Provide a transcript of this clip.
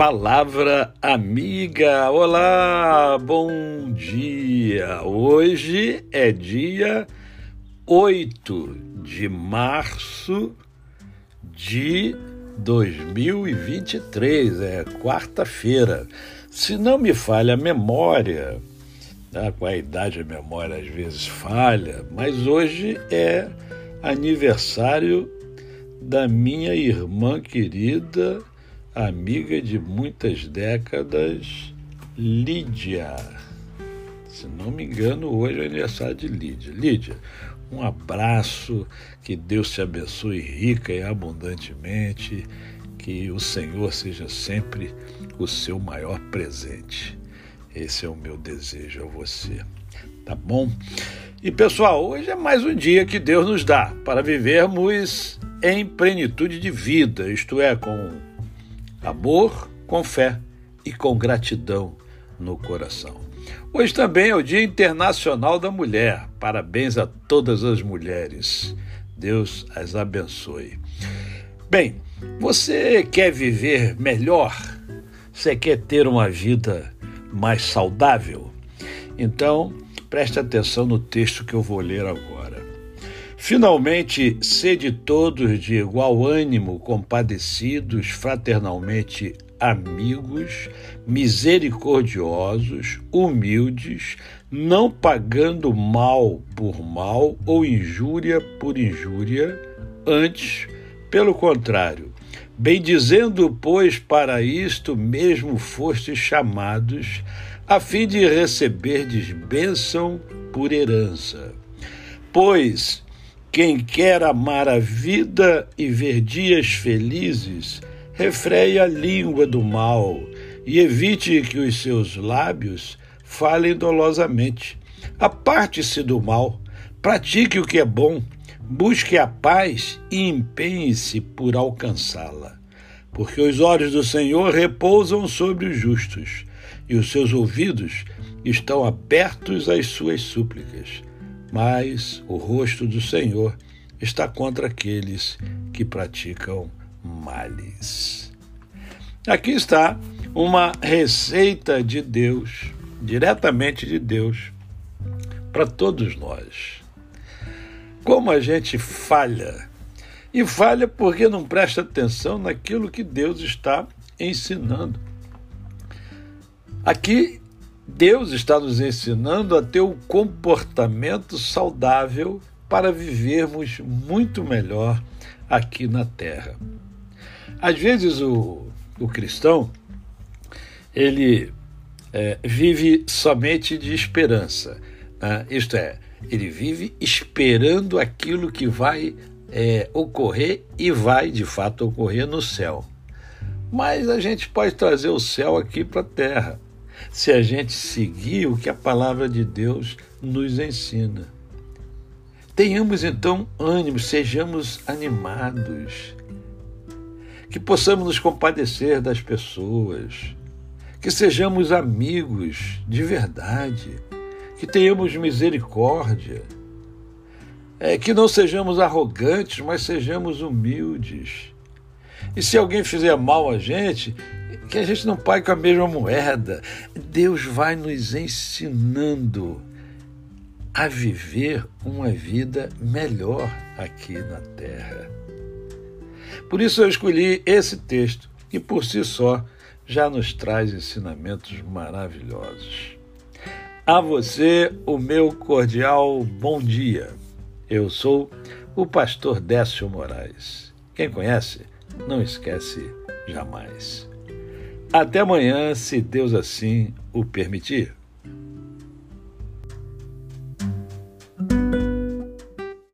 Palavra amiga. Olá, bom dia. Hoje é dia 8 de março de 2023, é quarta-feira. Se não me falha a memória, tá? com a idade a memória às vezes falha, mas hoje é aniversário da minha irmã querida, amiga de muitas décadas, Lídia. Se não me engano, hoje é aniversário de Lídia. Lídia, um abraço, que Deus te abençoe rica e abundantemente, que o Senhor seja sempre o seu maior presente. Esse é o meu desejo a você. Tá bom? E pessoal, hoje é mais um dia que Deus nos dá para vivermos em plenitude de vida, isto é, com amor, com fé e com gratidão no coração. Hoje também é o Dia Internacional da Mulher. Parabéns a todas as mulheres. Deus as abençoe. Bem, você quer viver melhor? Você quer ter uma vida mais saudável? Então, preste atenção no texto que eu vou ler agora. Finalmente, sede todos de igual ânimo, compadecidos, fraternalmente amigos, misericordiosos, humildes, não pagando mal por mal ou injúria por injúria, antes, pelo contrário, bendizendo, pois, para isto mesmo fostes chamados, a fim de receberdes bênção por herança. Pois quem quer amar a vida e ver dias felizes, refreie a língua do mal e evite que os seus lábios falem dolosamente. Aparte-se do mal, pratique o que é bom, busque a paz e empenhe-se por alcançá-la. Porque os olhos do Senhor repousam sobre os justos, e os seus ouvidos estão abertos às suas súplicas mas o rosto do Senhor está contra aqueles que praticam males. Aqui está uma receita de Deus, diretamente de Deus, para todos nós. Como a gente falha, e falha porque não presta atenção naquilo que Deus está ensinando. Aqui Deus está nos ensinando a ter um comportamento saudável para vivermos muito melhor aqui na Terra. Às vezes o, o cristão ele é, vive somente de esperança, né? isto é, ele vive esperando aquilo que vai é, ocorrer e vai de fato ocorrer no céu. Mas a gente pode trazer o céu aqui para a Terra se a gente seguir o que a palavra de Deus nos ensina. Tenhamos então ânimo, sejamos animados, que possamos nos compadecer das pessoas, que sejamos amigos de verdade, que tenhamos misericórdia, é, que não sejamos arrogantes, mas sejamos humildes. E se alguém fizer mal a gente, que a gente não pague com a mesma moeda. Deus vai nos ensinando a viver uma vida melhor aqui na Terra. Por isso eu escolhi esse texto, que por si só já nos traz ensinamentos maravilhosos. A você, o meu cordial bom dia. Eu sou o pastor Décio Moraes. Quem conhece, não esquece jamais. Até amanhã, se Deus assim o permitir.